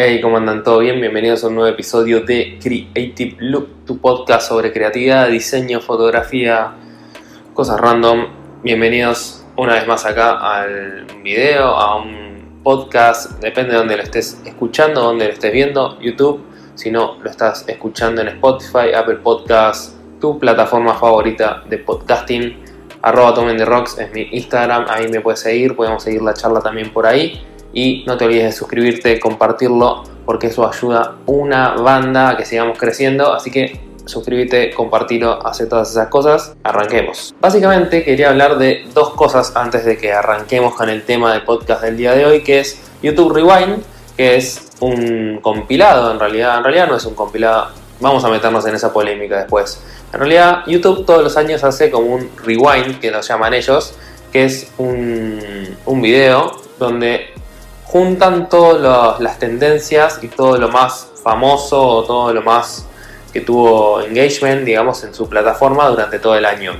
Hey, ¿cómo andan? ¿Todo bien? Bienvenidos a un nuevo episodio de Creative Look, tu podcast sobre creatividad, diseño, fotografía, cosas random. Bienvenidos una vez más acá al video, a un podcast, depende de dónde lo estés escuchando, dónde lo estés viendo, YouTube, si no lo estás escuchando en Spotify, Apple Podcasts, tu plataforma favorita de podcasting. Arroba Tomen de es mi Instagram, ahí me puedes seguir, podemos seguir la charla también por ahí. Y no te olvides de suscribirte, compartirlo, porque eso ayuda una banda a que sigamos creciendo. Así que suscríbete, compartilo, hace todas esas cosas. Arranquemos. Básicamente quería hablar de dos cosas antes de que arranquemos con el tema del podcast del día de hoy, que es YouTube Rewind, que es un compilado en realidad. En realidad no es un compilado. Vamos a meternos en esa polémica después. En realidad YouTube todos los años hace como un rewind, que lo llaman ellos, que es un, un video donde juntan todas las tendencias y todo lo más famoso o todo lo más que tuvo engagement, digamos, en su plataforma durante todo el año.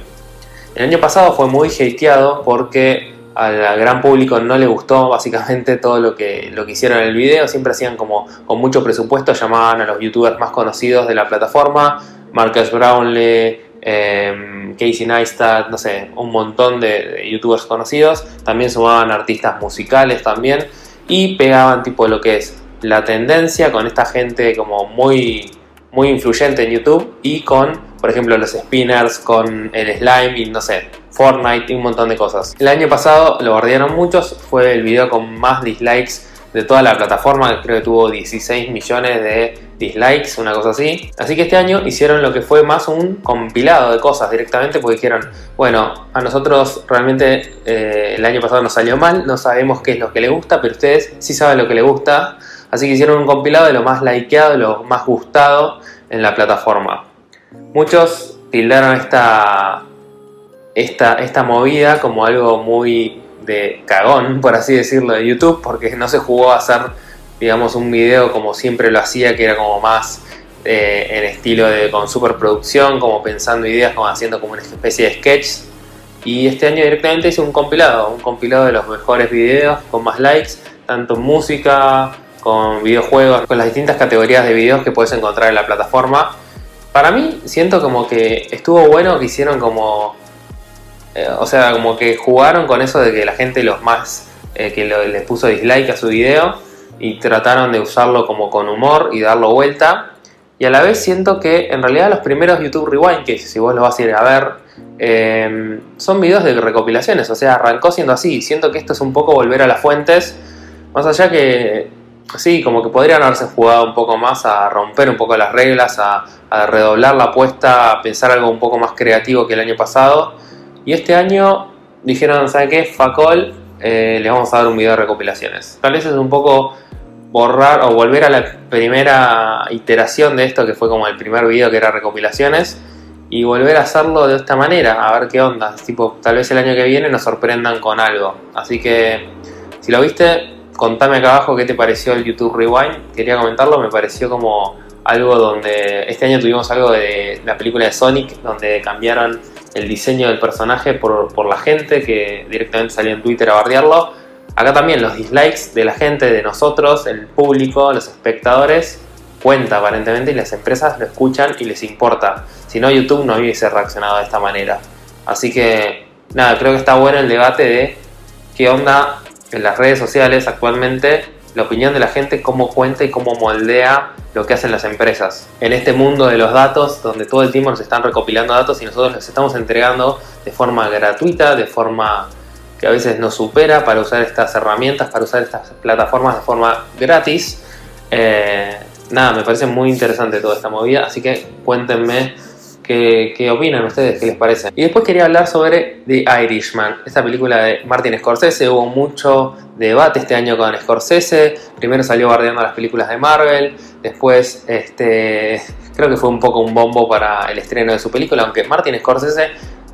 El año pasado fue muy hateado porque al gran público no le gustó básicamente todo lo que, lo que hicieron en el video. Siempre hacían como con mucho presupuesto, llamaban a los youtubers más conocidos de la plataforma, Marcus Brownlee, eh, Casey Neistat, no sé, un montón de, de youtubers conocidos. También sumaban artistas musicales también y pegaban tipo lo que es la tendencia con esta gente como muy, muy influyente en YouTube y con, por ejemplo, los spinners, con el slime y no sé, Fortnite y un montón de cosas. El año pasado lo guardaron muchos, fue el video con más dislikes de toda la plataforma, creo que tuvo 16 millones de dislikes, una cosa así. Así que este año hicieron lo que fue más un compilado de cosas directamente porque dijeron, bueno, a nosotros realmente eh, el año pasado nos salió mal, no sabemos qué es lo que le gusta, pero ustedes sí saben lo que le gusta. Así que hicieron un compilado de lo más likeado, lo más gustado en la plataforma. Muchos tildaron esta, esta, esta movida como algo muy de cagón, por así decirlo, de YouTube, porque no se jugó a hacer, digamos, un video como siempre lo hacía, que era como más eh, en estilo de con superproducción, como pensando ideas, como haciendo como una especie de sketch. Y este año directamente hice un compilado, un compilado de los mejores videos con más likes, tanto música, con videojuegos, con las distintas categorías de videos que puedes encontrar en la plataforma. Para mí siento como que estuvo bueno que hicieron como o sea, como que jugaron con eso de que la gente los más eh, que les puso dislike a su video y trataron de usarlo como con humor y darlo vuelta. Y a la vez siento que en realidad los primeros YouTube Rewind, que si vos lo vas a ir a ver, eh, son videos de recopilaciones. O sea, arrancó siendo así. Siento que esto es un poco volver a las fuentes. Más allá que, sí, como que podrían haberse jugado un poco más a romper un poco las reglas, a redoblar la apuesta, a pensar algo un poco más creativo que el año pasado. Y este año dijeron, ¿sabe qué? Facol, eh, les vamos a dar un video de recopilaciones. Tal vez es un poco borrar o volver a la primera iteración de esto, que fue como el primer video que era recopilaciones, y volver a hacerlo de esta manera, a ver qué onda. Tipo, tal vez el año que viene nos sorprendan con algo. Así que, si lo viste, contame acá abajo qué te pareció el YouTube Rewind. Quería comentarlo, me pareció como algo donde este año tuvimos algo de la película de Sonic, donde cambiaron el diseño del personaje por, la gente que directamente salió en Twitter a bardearlo. Acá también los dislikes de la gente, de nosotros, el público, los espectadores, cuenta aparentemente y las empresas lo escuchan y les importa. Si no, YouTube no hubiese reaccionado de esta manera. Así que, nada, creo que está bueno el debate de qué onda en las redes sociales actualmente la opinión de la gente, cómo cuenta y cómo moldea lo que hacen las empresas. En este mundo de los datos, donde todo el tiempo nos están recopilando datos y nosotros los estamos entregando de forma gratuita, de forma que a veces nos supera para usar estas herramientas, para usar estas plataformas de forma gratis. Eh, nada, me parece muy interesante toda esta movida, así que cuéntenme ¿Qué, opinan ustedes? ¿Qué les parece? Y después quería hablar sobre The Irishman, esta película de Martin Scorsese. Hubo mucho debate este año con Scorsese. Primero salió bardeando las películas de Marvel. Después, este, creo que fue un poco un bombo para el estreno de su película, aunque Martin Scorsese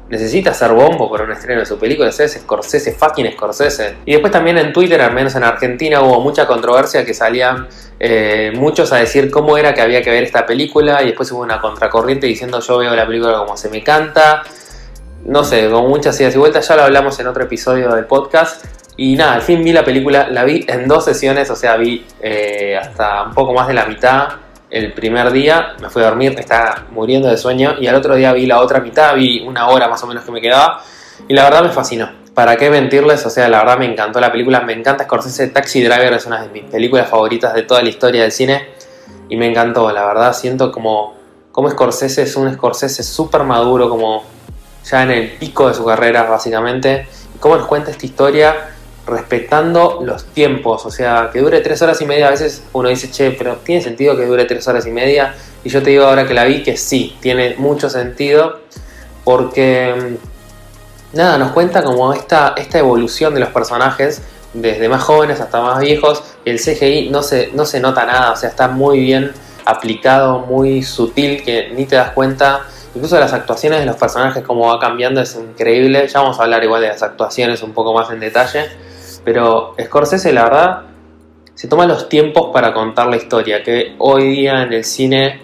necesita ser bombo para un estreno de su película, es Scorsese, fucking Scorsese. Y después también en Twitter, al menos en Argentina, hubo mucha controversia que salían eh, muchos a decir cómo era que había que ver esta película y después hubo una contracorriente diciendo yo veo la película como se me canta. No sé, con muchas idas y vueltas, ya lo hablamos en otro episodio del podcast. Y nada, al fin vi la película, la vi en dos sesiones, o sea, vi eh, hasta un poco más de la mitad el primer día, me fui a dormir, estaba muriendo de sueño, y al otro día vi la otra mitad, vi una hora más o menos que me quedaba, y la verdad me fascinó. ¿Para qué mentirles? O sea, la verdad me encantó la película, me encanta Scorsese, Taxi Driver es una de mis películas favoritas de toda la historia del cine, y me encantó, la verdad, siento como, como Scorsese es un Scorsese súper maduro, como ya en el pico de su carrera, básicamente, y cómo nos cuenta esta historia respetando los tiempos, o sea, que dure tres horas y media, a veces uno dice, che, pero ¿tiene sentido que dure tres horas y media? Y yo te digo ahora que la vi que sí, tiene mucho sentido, porque mm, nada, nos cuenta como esta, esta evolución de los personajes, desde más jóvenes hasta más viejos, el CGI no se, no se nota nada, o sea, está muy bien aplicado, muy sutil, que ni te das cuenta. Incluso las actuaciones de los personajes, como va cambiando, es increíble. Ya vamos a hablar igual de las actuaciones un poco más en detalle. Pero Scorsese, la verdad, se toma los tiempos para contar la historia, que hoy día en el cine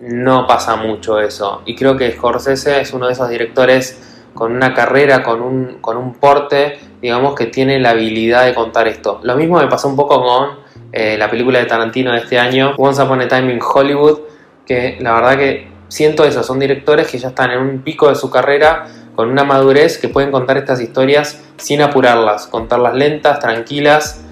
no pasa mucho eso. Y creo que Scorsese es uno de esos directores con una carrera, con un, con un porte, digamos, que tiene la habilidad de contar esto. Lo mismo me pasó un poco con eh, la película de Tarantino de este año, Once Upon a Time in Hollywood, que la verdad que siento eso, son directores que ya están en un pico de su carrera con una madurez que pueden contar estas historias sin apurarlas, contarlas lentas, tranquilas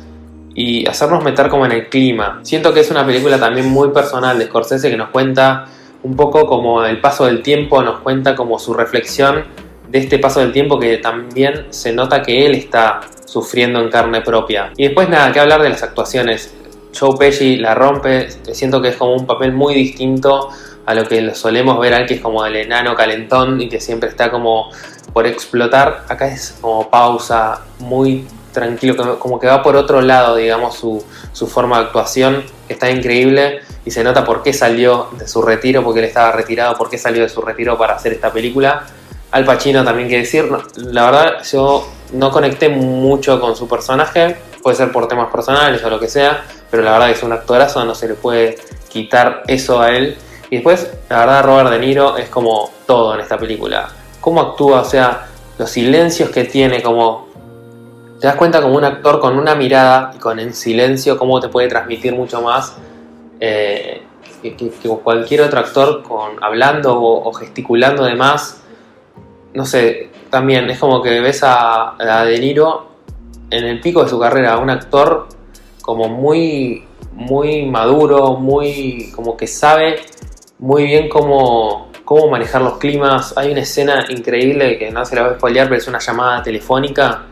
y hacernos meter como en el clima. Siento que es una película también muy personal de Scorsese que nos cuenta un poco como el paso del tiempo, nos cuenta como su reflexión de este paso del tiempo que también se nota que él está sufriendo en carne propia. Y después nada, que hablar de las actuaciones. Joe Pesci la rompe, siento que es como un papel muy distinto a lo que lo solemos ver al que es como el enano calentón y que siempre está como por explotar. Acá es como pausa, muy tranquilo, como que va por otro lado, digamos, su, su forma de actuación, está increíble y se nota por qué salió de su retiro, porque él estaba retirado, por qué salió de su retiro para hacer esta película. Al Pacino también que decir, la verdad yo no conecté mucho con su personaje, puede ser por temas personales o lo que sea, pero la verdad es un actorazo, no se le puede quitar eso a él y después, la verdad, Robert De Niro es como todo en esta película. Cómo actúa, o sea, los silencios que tiene, como... Te das cuenta como un actor con una mirada y con el silencio, cómo te puede transmitir mucho más eh, que, cualquier otro actor con hablando o, gesticulando de más. No sé, también es como que ves a, a De Niro en el pico de su carrera, un actor como muy, muy maduro, muy como que sabe muy bien cómo, cómo manejar los climas. Hay una escena increíble que no se la voy a spoilear, pero es una llamada telefónica.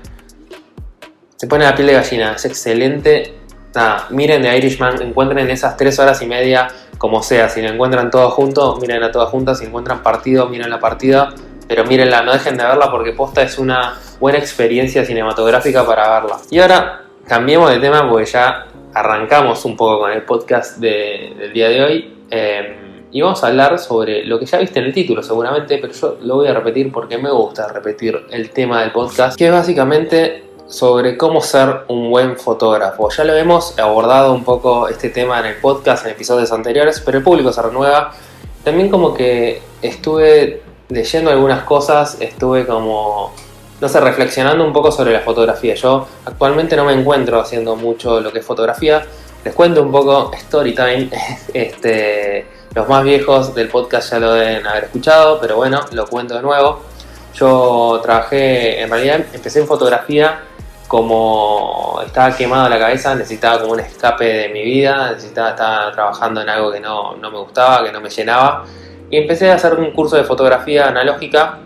Se pone la piel de gallina, es excelente. Nada, miren The Irishman, encuentren esas tres horas y media como sea. Si lo encuentran todo junto, miren a todas juntas. Si encuentran partido, miren la partida. Pero mírenla, no dejen de verla porque posta es una buena experiencia cinematográfica para verla. Y ahora cambiemos de tema porque ya arrancamos un poco con el podcast del día de hoy. Em, y vamos a hablar sobre lo que ya viste en el título seguramente, pero yo lo voy a repetir porque me gusta repetir el tema del podcast, que es básicamente sobre cómo ser un buen fotógrafo. Ya lo hemos abordado un poco este tema en el podcast en episodios anteriores, pero el público se renueva. También como que estuve leyendo algunas cosas, estuve como, no sé, reflexionando un poco sobre la fotografía. Yo actualmente no me encuentro haciendo mucho lo que es fotografía. Les cuento un poco story time. este los más viejos del podcast ya lo deben haber escuchado, pero bueno, lo cuento de nuevo. Yo trabajé, en realidad empecé en fotografía como estaba quemado la cabeza, necesitaba como un escape de mi vida, necesitaba estar trabajando en algo que no, no me gustaba, que no me llenaba. Y empecé a hacer un curso de fotografía analógica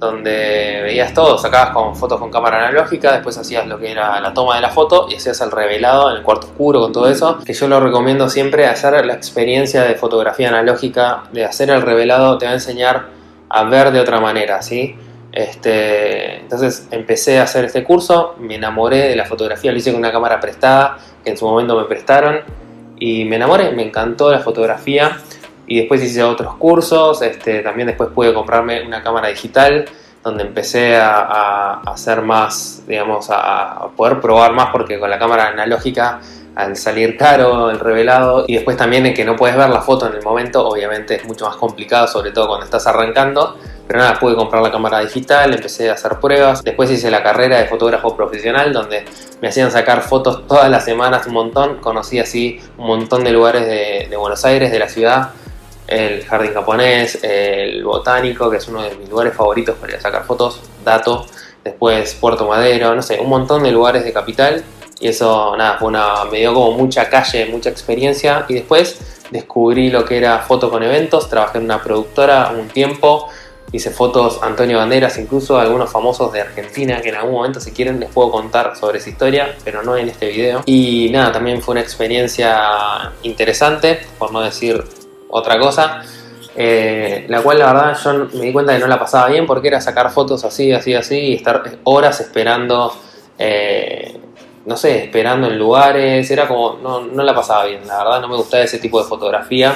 donde veías todo, sacabas con fotos con cámara analógica, después hacías lo que era la toma de la foto y hacías el revelado en el cuarto oscuro con todo eso, que yo lo recomiendo siempre, hacer la experiencia de fotografía analógica, de hacer el revelado, te va a enseñar a ver de otra manera, ¿sí? Este, entonces empecé a hacer este curso, me enamoré de la fotografía, lo hice con una cámara prestada que en su momento me prestaron y me enamoré, me encantó la fotografía y después hice otros cursos, este, también después pude comprarme una cámara digital donde empecé a, hacer más, digamos, a, poder probar más porque con la cámara analógica al salir caro el revelado y después también en que no puedes ver la foto en el momento, obviamente es mucho más complicado, sobre todo cuando estás arrancando. Pero nada, pude comprar la cámara digital, empecé a hacer pruebas. Después hice la carrera de fotógrafo profesional, donde me hacían sacar fotos todas las semanas un montón. Conocí así un montón de lugares de, Buenos Aires, de la ciudad. El jardín japonés, el botánico, que es uno de mis lugares favoritos para sacar fotos, dato. Después Puerto Madero, no sé, un montón de lugares de capital. Y eso, nada, fue una, me dio como mucha calle, mucha experiencia. Y después descubrí lo que era foto con eventos. Trabajé en una productora un tiempo Hice fotos Antonio Banderas, incluso algunos famosos de Argentina, que en algún momento si quieren les puedo contar sobre esa historia, pero no en este video. Y nada, también fue una experiencia interesante, por no decir otra cosa. Eh, la cual la verdad yo me di cuenta que no la pasaba bien porque era sacar fotos así, así, así y estar horas esperando, eh, no sé, esperando en lugares, era como, no, no la pasaba bien, la verdad no me gustaba ese tipo de fotografía,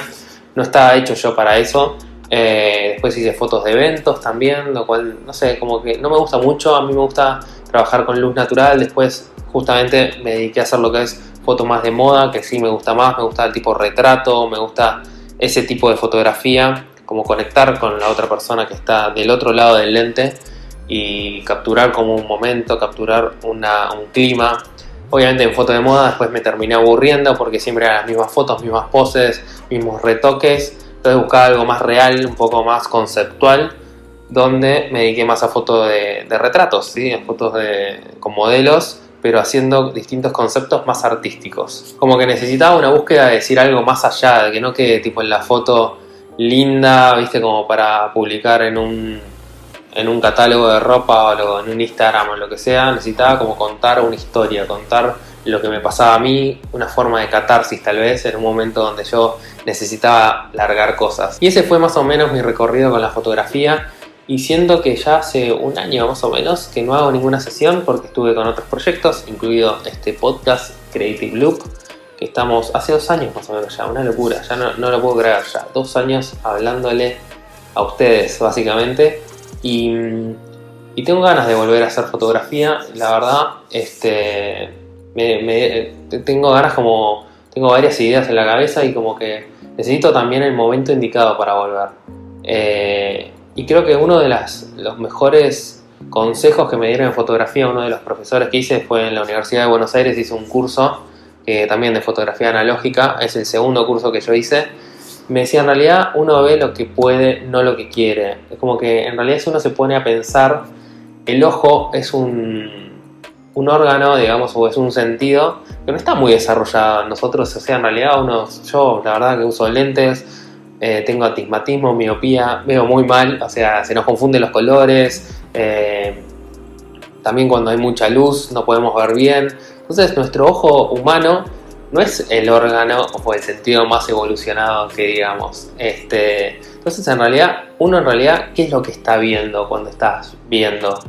no estaba hecho yo para eso eh, después hice fotos de eventos también, lo cual, no sé, como que no me gusta mucho. A mí me gusta trabajar con luz natural. Después, justamente, me dediqué a hacer lo que es foto más de moda, que sí me gusta más. Me gusta el tipo retrato, me gusta ese tipo de fotografía, como conectar con la otra persona que está del otro lado del lente y capturar como un momento, capturar una, un clima. Obviamente en foto de moda después me terminé aburriendo porque siempre eran las mismas fotos, mismas poses, mismos retoques entonces buscaba algo más real, un poco más conceptual, donde me dediqué más a fotos de, retratos, ¿sí? a fotos de, con modelos, pero haciendo distintos conceptos más artísticos. Como que necesitaba una búsqueda de decir algo más allá, que no quede tipo en la foto linda, viste, como para publicar en un, en un catálogo de ropa o en un Instagram o lo que sea, necesitaba como contar una historia, contar lo que me pasaba a mí, una forma de catarsis tal vez, en un momento donde yo necesitaba largar cosas. Y ese fue más o menos mi recorrido con la fotografía. Y siento que ya hace un año más o menos que no hago ninguna sesión porque estuve con otros proyectos, incluido este podcast Creative Loop, que estamos hace dos años más o menos ya, una locura, ya no, no lo puedo creer, ya dos años hablándole a ustedes básicamente. Y, y tengo ganas de volver a hacer fotografía, la verdad, este, me, tengo ganas como, tengo varias ideas en la cabeza y como que necesito también el momento indicado para volver. Eh, y creo que uno de los mejores consejos que me dieron en fotografía, uno de los profesores que hice fue en la Universidad de Buenos Aires, hice un curso también de fotografía analógica, es el segundo curso que yo hice. Me decía, en realidad uno ve lo que puede, no lo que quiere. Es como que en realidad si uno se pone a pensar, el ojo es un, un órgano, digamos, o es un sentido que no está muy desarrollado nosotros. O sea, en realidad uno, yo la verdad que uso lentes, eh, tengo atismatismo, miopía, veo muy mal, o sea, se nos confunden los colores. Eh, también cuando hay mucha luz no podemos ver bien. Entonces nuestro ojo humano no es el órgano o el sentido más evolucionado que digamos. Este, entonces en realidad, uno en realidad, ¿qué es lo que está viendo cuando estás viendo?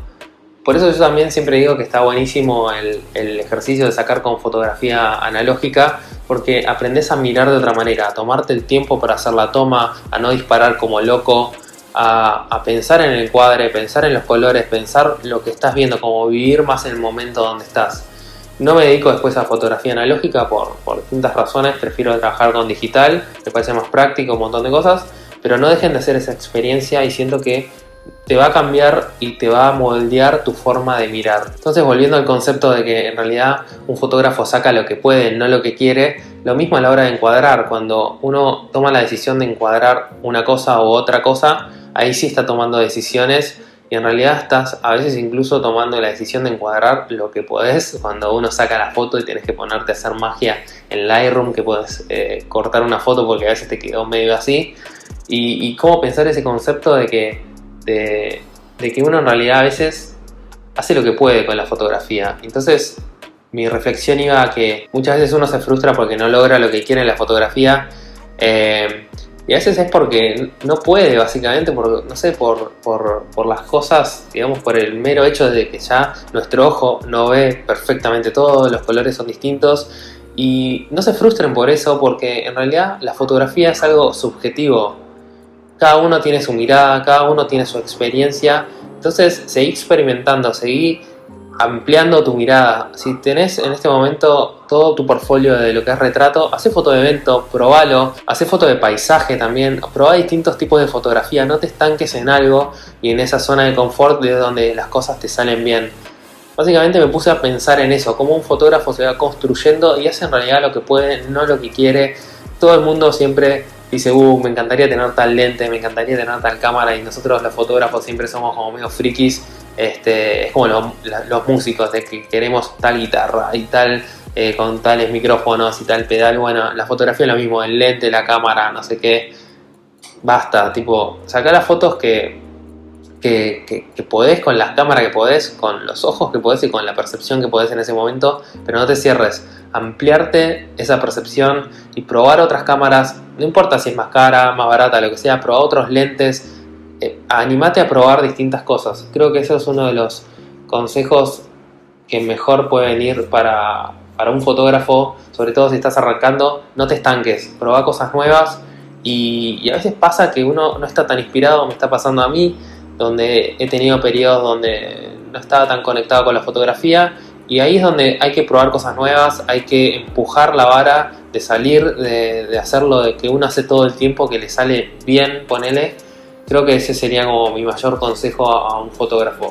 Por eso yo también siempre digo que está buenísimo el, ejercicio de sacar con fotografía analógica, porque aprendes a mirar de otra manera, a tomarte el tiempo para hacer la toma, a no disparar como loco, a, pensar en el cuadre, pensar en los colores, pensar lo que estás viendo, como vivir más en el momento donde estás. No me dedico después a fotografía analógica por, por distintas razones, prefiero trabajar con digital, me parece más práctico, un montón de cosas, pero no dejen de hacer esa experiencia y siento que te va a cambiar y te va a moldear tu forma de mirar. Entonces, volviendo al concepto de que en realidad un fotógrafo saca lo que puede, no lo que quiere, lo mismo a la hora de encuadrar, cuando uno toma la decisión de encuadrar una cosa u otra cosa, ahí sí está tomando decisiones y en realidad estás a veces incluso tomando la decisión de encuadrar lo que puedes cuando uno saca la foto y tienes que ponerte a hacer magia en Lightroom que puedes eh, cortar una foto porque a veces te quedó medio así. Y cómo pensar ese concepto de que de, que uno en realidad a veces hace lo que puede con la fotografía. Entonces, mi reflexión iba a que muchas veces uno se frustra porque no logra lo que quiere en la fotografía. Eh, y a veces es porque no puede, básicamente, por, no sé, por, por, las cosas, digamos, por el mero hecho de que ya nuestro ojo no ve perfectamente todo, los colores son distintos. Y no se frustren por eso, porque en realidad la fotografía es algo subjetivo. Cada uno tiene su mirada, cada uno tiene su experiencia. Entonces seguí experimentando, seguí ampliando tu mirada. Si tenés en este momento todo tu portfolio de lo que es retrato, hace foto de evento, probalo, hace foto de paisaje también, probá distintos tipos de fotografía, no te estanques en algo y en esa zona de confort de donde las cosas te salen bien. Básicamente me puse a pensar en eso, cómo un fotógrafo se va construyendo y hace en realidad lo que puede, no lo que quiere. Todo el mundo siempre dice, uh, me encantaría tener tal lente, me encantaría tener tal cámara y nosotros los fotógrafos siempre somos como medio frikis este, es como los músicos de que queremos tal guitarra y tal eh, con tales micrófonos y tal pedal. Bueno, la fotografía es lo mismo, el lente, la cámara, no sé qué. Basta, tipo, sacar las fotos que, que, podés con las cámaras que podés, con los ojos que podés y con la percepción que podés en ese momento, pero no te cierres. Ampliarte esa percepción y probar otras cámaras, no importa si es más cara, más barata, lo que sea, probar otros lentes eh, animate a probar distintas cosas. Creo que eso es uno de los consejos que mejor pueden ir para, un fotógrafo, sobre todo si estás arrancando, no te estanques, probá cosas nuevas y, a veces pasa que uno no está tan inspirado, me está pasando a mí, donde he tenido periodos donde no estaba tan conectado con la fotografía y ahí es donde hay que probar cosas nuevas, hay que empujar la vara de salir, de, de hacerlo, de que uno hace todo el tiempo, que le sale bien, ponele, Creo que ese sería como mi mayor consejo a, un fotógrafo.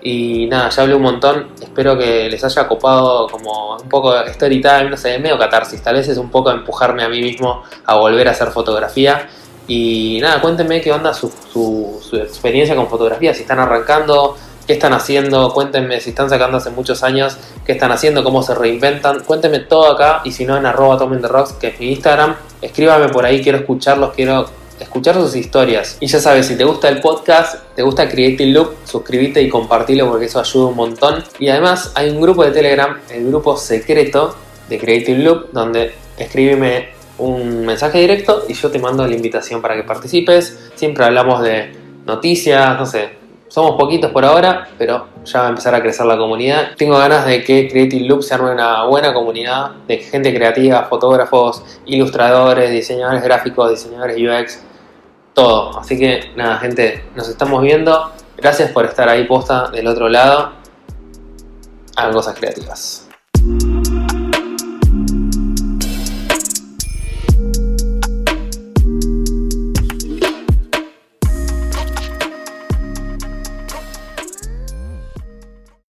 Y nada, ya hablé un montón. Espero que les haya copado como un poco story time, no sé, medio catarsis. Tal vez es un poco empujarme a mí mismo a volver a hacer fotografía. Y nada, cuéntenme qué onda su, su, experiencia con fotografía, si están arrancando, qué están haciendo, cuéntenme si están sacando hace muchos años, qué están haciendo, cómo se reinventan. Cuéntenme todo acá y si no en arroba tomen rocks, que es mi Instagram. Escríbame por ahí, quiero escucharlos, quiero escuchar sus historias. Y ya sabes, si te gusta el podcast, te gusta Creative Loop, suscríbete y compartilo porque eso ayuda un montón. Y además hay un grupo de Telegram, el grupo secreto de Creative Loop, donde escríbeme un mensaje directo y yo te mando la invitación para que participes. Siempre hablamos de noticias, no sé. Somos poquitos por ahora, pero ya va a empezar a crecer la comunidad. Tengo ganas de que Creative Loop se arme una buena comunidad de gente creativa, fotógrafos, ilustradores, diseñadores gráficos, diseñadores UX, todo. Así que nada, gente, nos estamos viendo. Gracias por estar ahí posta del otro lado. Hagan cosas creativas.